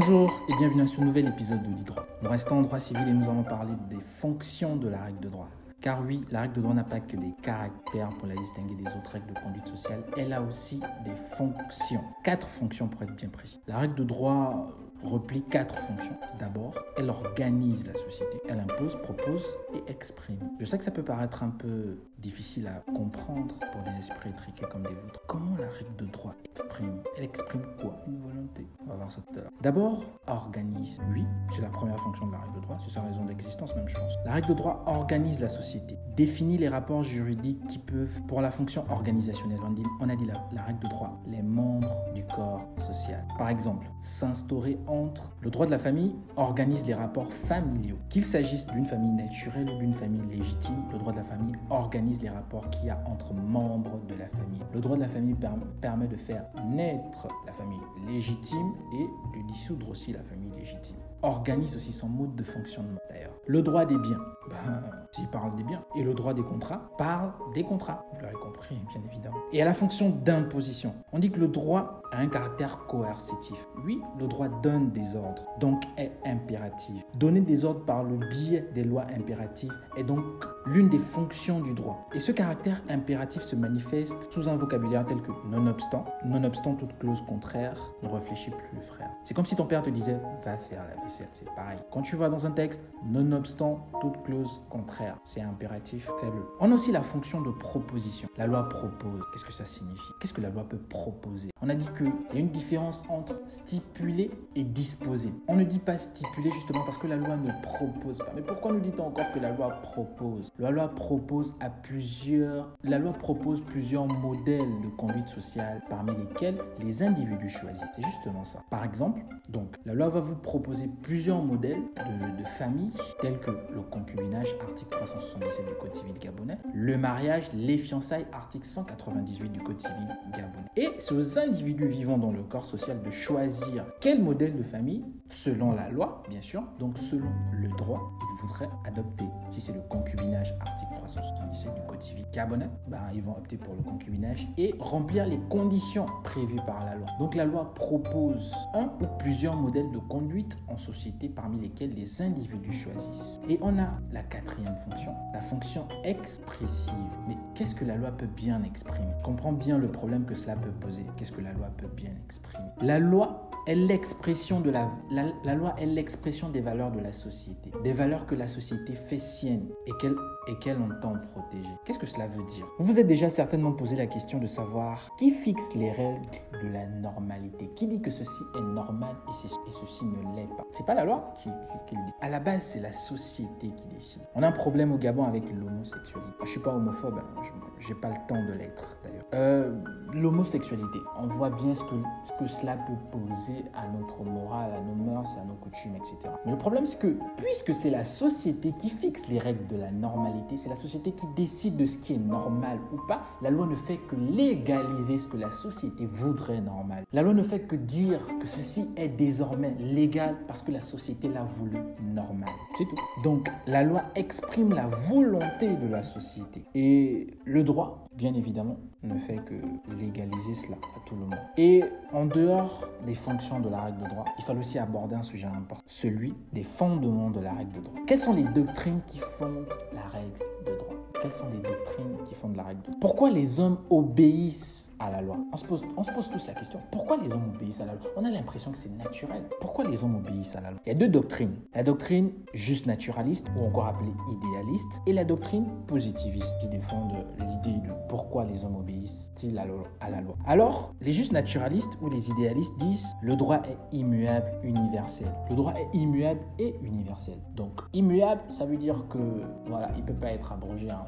Bonjour et bienvenue à ce nouvel épisode de droit. Nous restons en droit civil et nous allons parler des fonctions de la règle de droit. Car oui, la règle de droit n'a pas que des caractères pour la distinguer des autres règles de conduite sociale, elle a aussi des fonctions. Quatre fonctions pour être bien précis. La règle de droit replie quatre fonctions. D'abord, elle organise la société. Elle impose, propose et exprime. Je sais que ça peut paraître un peu difficile à comprendre pour des esprits étriqués comme les vôtres. Comment la règle de droit exprime Elle exprime quoi? Une volonté. On va voir ça tout à l'heure. D'abord, organise. Oui, c'est la première fonction de la règle de droit. C'est sa raison d'existence, même chose. La règle de droit organise la société, définit les rapports juridiques qui peuvent, pour la fonction organisationnelle, on, a dit la, la règle de droit, les membres du corps social. Par exemple, s'instaurer entre le droit de la famille organise les rapports familiaux. Qu'il s'agisse d'une famille naturelle ou d'une famille légitime, le droit de la famille organise les rapports qu'il y a entre membres de la famille. Le droit de la famille permet de faire naître la famille légitime et de dissoudre aussi la famille légitime organise aussi son mode de fonctionnement d'ailleurs. Le droit des biens, ben, s'il parle des biens, et le droit des contrats parle des contrats, vous l'aurez compris bien évidemment. Et à la fonction d'imposition, on dit que le droit a un caractère coercitif. Oui, le droit donne des ordres, donc est impératif. Donner des ordres par le biais des lois impératives est donc l'une des fonctions du droit. Et ce caractère impératif se manifeste sous un vocabulaire tel que nonobstant, nonobstant toute clause contraire, ne réfléchis plus frère. C'est comme si ton père te disait va faire la c'est pareil. Quand tu vas dans un texte, nonobstant toute clause contraire, c'est impératif, fais-le. On a aussi la fonction de proposition. La loi propose. Qu'est-ce que ça signifie? Qu'est-ce que la loi peut proposer? On a dit qu'il y a une différence entre stipuler et disposer. On ne dit pas stipuler justement parce que la loi ne propose pas. Mais pourquoi nous dit-on encore que la loi propose? La loi propose à plusieurs la loi propose plusieurs modèles de conduite sociale parmi lesquels les individus choisissent. C'est justement ça. Par exemple, donc la loi va vous proposer plusieurs modèles de, de famille tels que le concubinage article 377 du code civil gabonais, le mariage, les fiançailles article 198 du code civil gabonais. Et c'est aux individus vivant dans le corps social de choisir quel modèle de famille selon la loi, bien sûr, donc selon le droit, ils voudraient adopter. Si c'est le concubinage, article 377 du Code civil gabonais, ben, ils vont opter pour le concubinage et remplir les conditions prévues par la loi. Donc la loi propose un ou plusieurs modèles de conduite en société parmi lesquels les individus choisissent. Et on a la quatrième fonction, la fonction expressive. Mais qu'est-ce que la loi peut bien exprimer? Comprends bien le problème que cela peut poser. Qu'est-ce que la loi peut bien exprimer? La loi est l'expression de la, la, loi est l'expression des valeurs de la société, des valeurs que la société fait sienne et qu'elle et qu'elle entend protéger. Qu'est-ce que cela veut dire? Vous vous êtes déjà certainement posé la question de savoir qui fixe les règles de la normalité. Qui dit que ceci est normal et, ceci ne l'est pas? C'est pas la loi qui, qui, le dit. À la base, c'est la société qui décide. On a un problème au Gabon avec l'homosexualité. Je suis pas homophobe, hein. je n'ai pas le temps de l'être d'ailleurs. Euh, l'homosexualité, on voit bien ce que, ce que cela peut poser à notre morale, à nos mœurs, à nos coutumes, etc. Mais le problème, c'est que puisque c'est la société qui fixe les règles de la normalité, c'est la société qui décide de ce qui est normal ou pas, la loi ne fait que légaliser ce que la société voudrait normal. La loi ne fait que dire que ceci est désormais légal parce que la société l'a voulu normal. C'est tout. Donc la loi exprime la volonté de la société. Et le droit, bien évidemment, ne fait que légaliser cela à tout le monde. Et en dehors des fonctions de la règle de droit, il faut aussi aborder un sujet important, celui des fondements de la règle de droit. Quelles sont les doctrines qui fondent la règle de droit? Quelles sont les doctrines qui fondent la règle de droit? Pourquoi les hommes obéissent la loi. On se, pose, on se pose tous la question, pourquoi les hommes obéissent à la loi? On a l'impression que c'est naturel. Pourquoi les hommes obéissent à la loi? Il y a deux doctrines. La doctrine juste naturaliste, ou encore appelée idéaliste, et la doctrine positiviste, qui défendent l'idée de pourquoi les hommes obéissent-ils à, la loi. Alors, les justes naturalistes ou les idéalistes disent le droit est immuable, universel. Le droit est immuable et universel. Donc, immuable, ça veut dire que, voilà, il ne peut pas être abrogé. Hein.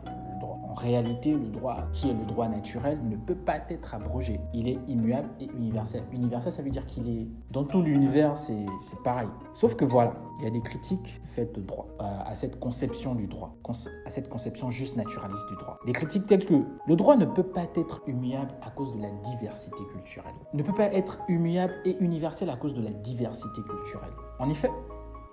En réalité, le droit, qui est le droit naturel, ne peut pas être abrogé. Il est immuable et universel. Universel, ça veut dire qu'il est dans tout l'univers, c'est pareil. Sauf que voilà, il y a des critiques faites de droit, euh, à cette conception du droit, à cette conception juste naturaliste du droit. Des critiques telles que le droit ne peut pas être immuable à cause de la diversité culturelle. Ne peut pas être immuable et universel à cause de la diversité culturelle. En effet,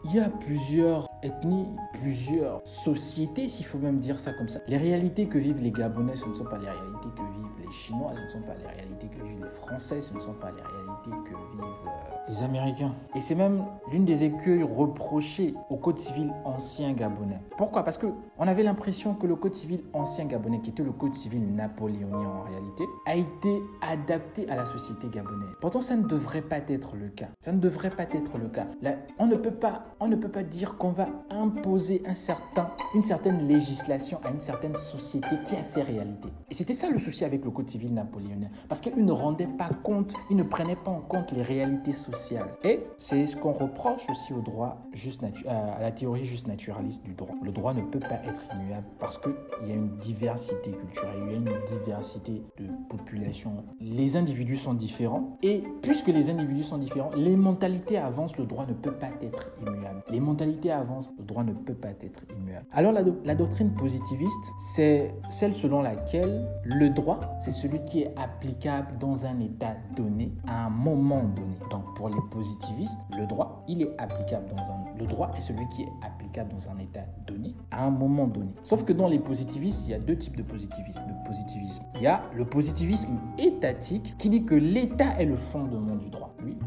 il y a plusieurs ethnies, plusieurs sociétés, s'il faut même dire ça comme ça. Les réalités que vivent les Gabonais, ce ne sont pas les réalités que vivent les Chinois, ce ne sont pas les réalités que vivent les Français, ce ne sont pas les réalités que vivent euh, les Américains. Et c'est même l'une des écueils reprochées au Code civil ancien gabonais. Pourquoi? Parce que on avait l'impression que le Code civil ancien gabonais, qui était le Code civil napoléonien en réalité, a été adapté à la société gabonaise. Pourtant, ça ne devrait pas être le cas. Ça ne devrait pas être le cas. Là, on ne peut pas, on ne peut pas dire qu'on va imposer un certain, une certaine législation à une certaine société qui a ses réalités. Et c'était ça le souci avec le Code civil napoléonien, parce qu'il ne rendait pas compte, il ne prenait pas en compte les réalités sociales. Et c'est ce qu'on reproche aussi au droit juste à la théorie juste naturaliste du droit. Le droit ne peut pas être immuable parce qu'il y a une diversité culturelle, il y a une diversité de population. Les individus sont différents et puisque les individus sont différents, les mentalités avancent, le droit ne peut pas être immuable. Les mentalités avancent, le droit ne peut pas être immuable. Alors la, la doctrine positiviste, c'est celle selon laquelle le droit, c'est celui qui est applicable dans un état donné, à un moment donné. Donc pour les positivistes, le droit, il est applicable dans un... Le droit est celui qui est applicable dans un état donné, à un moment donné. Sauf que dans les positivistes, il y a deux types de positivisme. De positivisme. Il y a le positivisme étatique qui dit que l'État est le fondement du droit. Que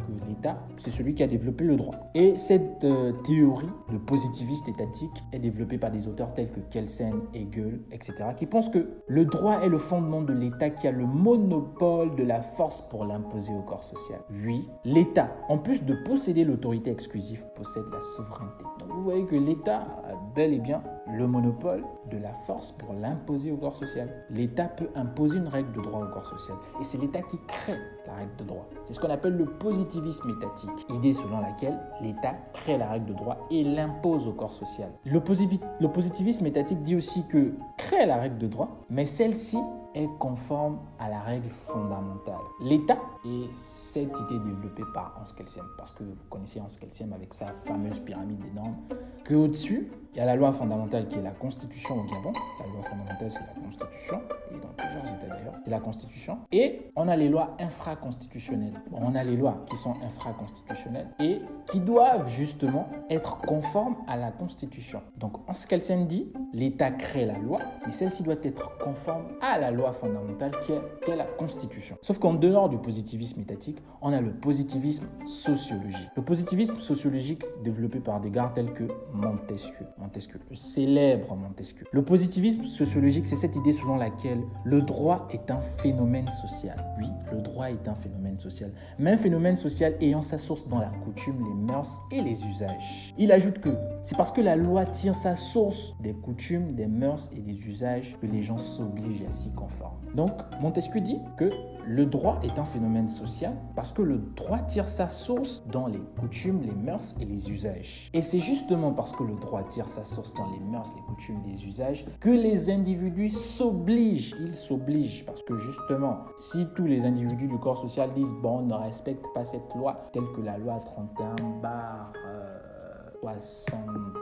c'est celui qui a développé le droit. Et cette euh, théorie de positiviste étatique est développée par des auteurs tels que Kelsen, Hegel, etc., qui pensent que le droit est le fondement de l'État qui a le monopole de la force pour l'imposer au corps social. Oui, l'État, en plus de posséder l'autorité exclusive, possède la souveraineté. Donc vous voyez que l'État a bel et bien le monopole de la force pour l'imposer au corps social. L'État peut imposer une règle de droit au corps social. Et c'est l'État qui crée la règle de droit. C'est ce qu'on appelle le positivisme étatique, idée selon laquelle l'État crée la règle de droit et l'impose au corps social. Le, positivisme étatique dit aussi que crée la règle de droit, mais celle-ci est conforme à la règle fondamentale. L'État, et cette idée développée par Hans Kelsen, parce que vous connaissez Hans Kelsen avec sa fameuse pyramide des normes, qu'au-dessus, il y a la loi fondamentale qui est la Constitution au Gabon. La loi fondamentale, c'est la Constitution, et dans plusieurs États d'ailleurs, c'est la Constitution. Et on a les lois infraconstitutionnelles. On a les lois qui sont infraconstitutionnelles et qui doivent justement être conformes à la Constitution. Donc, en ce qu'elle dit, l'État crée la loi, mais celle-ci doit être conforme à la loi fondamentale qui est, qui est la Constitution. Sauf qu'en dehors du positivisme étatique, on a le positivisme sociologique. Le positivisme sociologique développé par des gars tels que Montesquieu. Montesquieu, le célèbre Montesquieu. Le positivisme sociologique, c'est cette idée selon laquelle le droit est un phénomène social. Oui, le droit est un phénomène social, mais un phénomène social ayant sa source dans la coutume, les mœurs et les usages. Il ajoute que c'est parce que la loi tire sa source des coutumes, des mœurs et des usages que les gens s'obligent à s'y conformer. Donc, Montesquieu dit que le droit est un phénomène social parce que le droit tire sa source dans les coutumes, les mœurs et les usages. Et c'est justement parce que le droit tire sa source dans les mœurs, les coutumes, les usages que les individus s'obligent. Ils s'obligent parce que justement, si tous les individus du corps social disent bon, on ne respecte pas cette loi telle que la loi 31 bar 60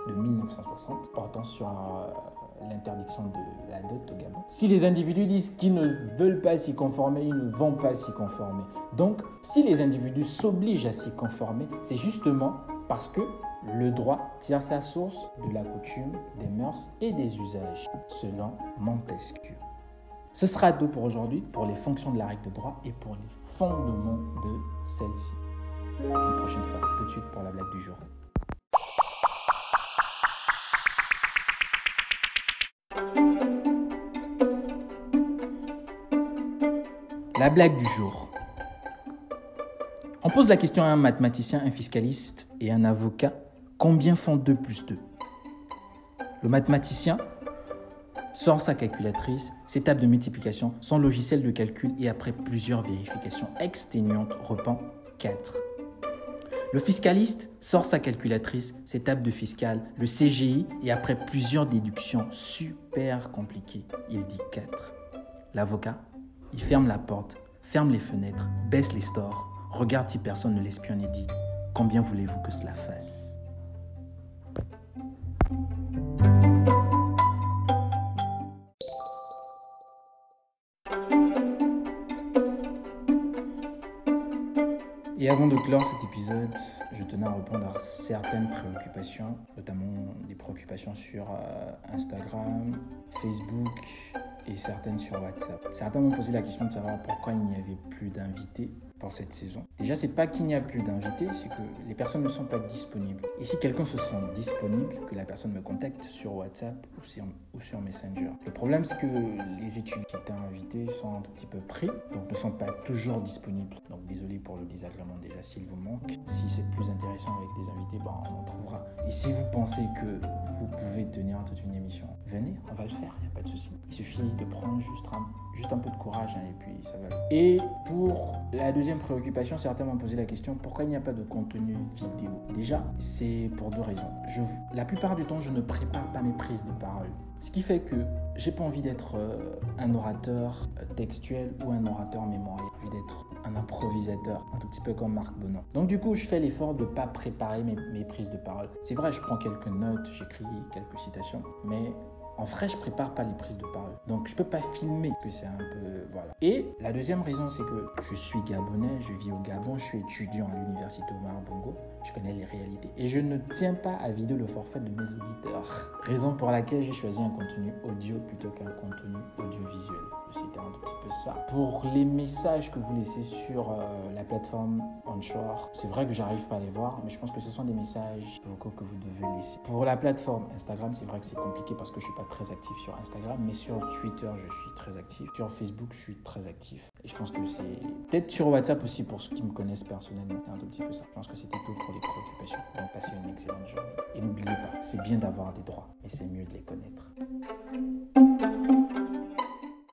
de 1960 portant sur euh, l'interdiction de la dot au Gabon. Si les individus disent qu'ils ne veulent pas s'y conformer, ils ne vont pas s'y conformer. Donc, si les individus s'obligent à s'y conformer, c'est justement parce que le droit tire sa source de la coutume, des mœurs et des usages, selon Montesquieu. Ce sera tout pour aujourd'hui, pour les fonctions de la règle de droit et pour les fondements de celle-ci. Une prochaine fois. tout de suite pour la blague du jour. La blague du jour. On pose la question à un mathématicien, un fiscaliste et un avocat. Combien font 2 plus 2 Le mathématicien sort sa calculatrice, ses tables de multiplication, son logiciel de calcul et après plusieurs vérifications exténuantes repent 4. Le fiscaliste sort sa calculatrice, ses tables de fiscal, le CGI et après plusieurs déductions super compliquées, il dit 4. L'avocat il ferme la porte, ferme les fenêtres, baisse les stores, regarde si personne ne l'espionne et dit Combien voulez-vous que cela fasse? Avant de clore cet épisode, je tenais à répondre à certaines préoccupations, notamment des préoccupations sur euh, Instagram, Facebook, et certaines sur WhatsApp. Certains m'ont posé la question de savoir pourquoi il n'y avait plus d'invités pour cette saison. Déjà, c'est pas qu'il n'y a plus d'invités, c'est que les personnes ne sont pas disponibles. Et si quelqu'un se sent disponible, que la personne me contacte sur WhatsApp ou sur, Messenger. Le problème, c'est que les études qui étaient invités sont un petit peu pris, donc ne sont pas toujours disponibles. Donc désolé pour le désagrément déjà s'il vous manque. Si c'est plus intéressant avec des invités, ben, on en trouvera. Et si vous pensez que vous pouvez tenir toute une émission, venez, on va le faire, il n'y a pas de souci. Il suffit de prendre juste un, juste un peu de courage hein, et puis ça va. Et pour la deuxième préoccupation, certains m'ont posé la question pourquoi il n'y a pas de contenu vidéo? Déjà, c'est pour deux raisons. Je, la plupart du temps, je ne prépare pas mes prises de parole. Ce qui fait que j'ai pas envie d'être euh, un orateur euh, textuel ou un orateur mémoriel. J'ai envie d'être un improvisateur, un tout petit peu comme Marc Bonan. Donc du coup, je fais l'effort de ne pas préparer mes, mes prises de parole. C'est vrai, je prends quelques notes, j'écris quelques citations, mais en vrai, je prépare pas les prises de parole. Donc, je peux pas filmer que c'est un peu. Voilà. Et la deuxième raison, c'est que je suis gabonais, je vis au Gabon, je suis étudiant à l'université Omar Bongo, je connais les réalités. Et je ne tiens pas à vider le forfait de mes auditeurs. Raison pour laquelle j'ai choisi un contenu audio plutôt qu'un contenu audiovisuel. C'était un petit peu ça. Pour les messages que vous laissez sur euh, la plateforme Onshore, c'est vrai que j'arrive pas à les voir, mais je pense que ce sont des messages vocaux que vous devez laisser. Pour la plateforme Instagram, c'est vrai que c'est compliqué parce que je suis pas très actif sur Instagram, mais sur Twitter, je suis très actif. Sur Facebook, je suis très actif. Et je pense que c'est peut-être sur WhatsApp aussi pour ceux qui me connaissent personnellement. C'est un petit peu ça. Je pense que c'était tout pour les préoccupations. Donc, passez une excellente journée. Et n'oubliez pas, c'est bien d'avoir des droits, mais c'est mieux de les connaître.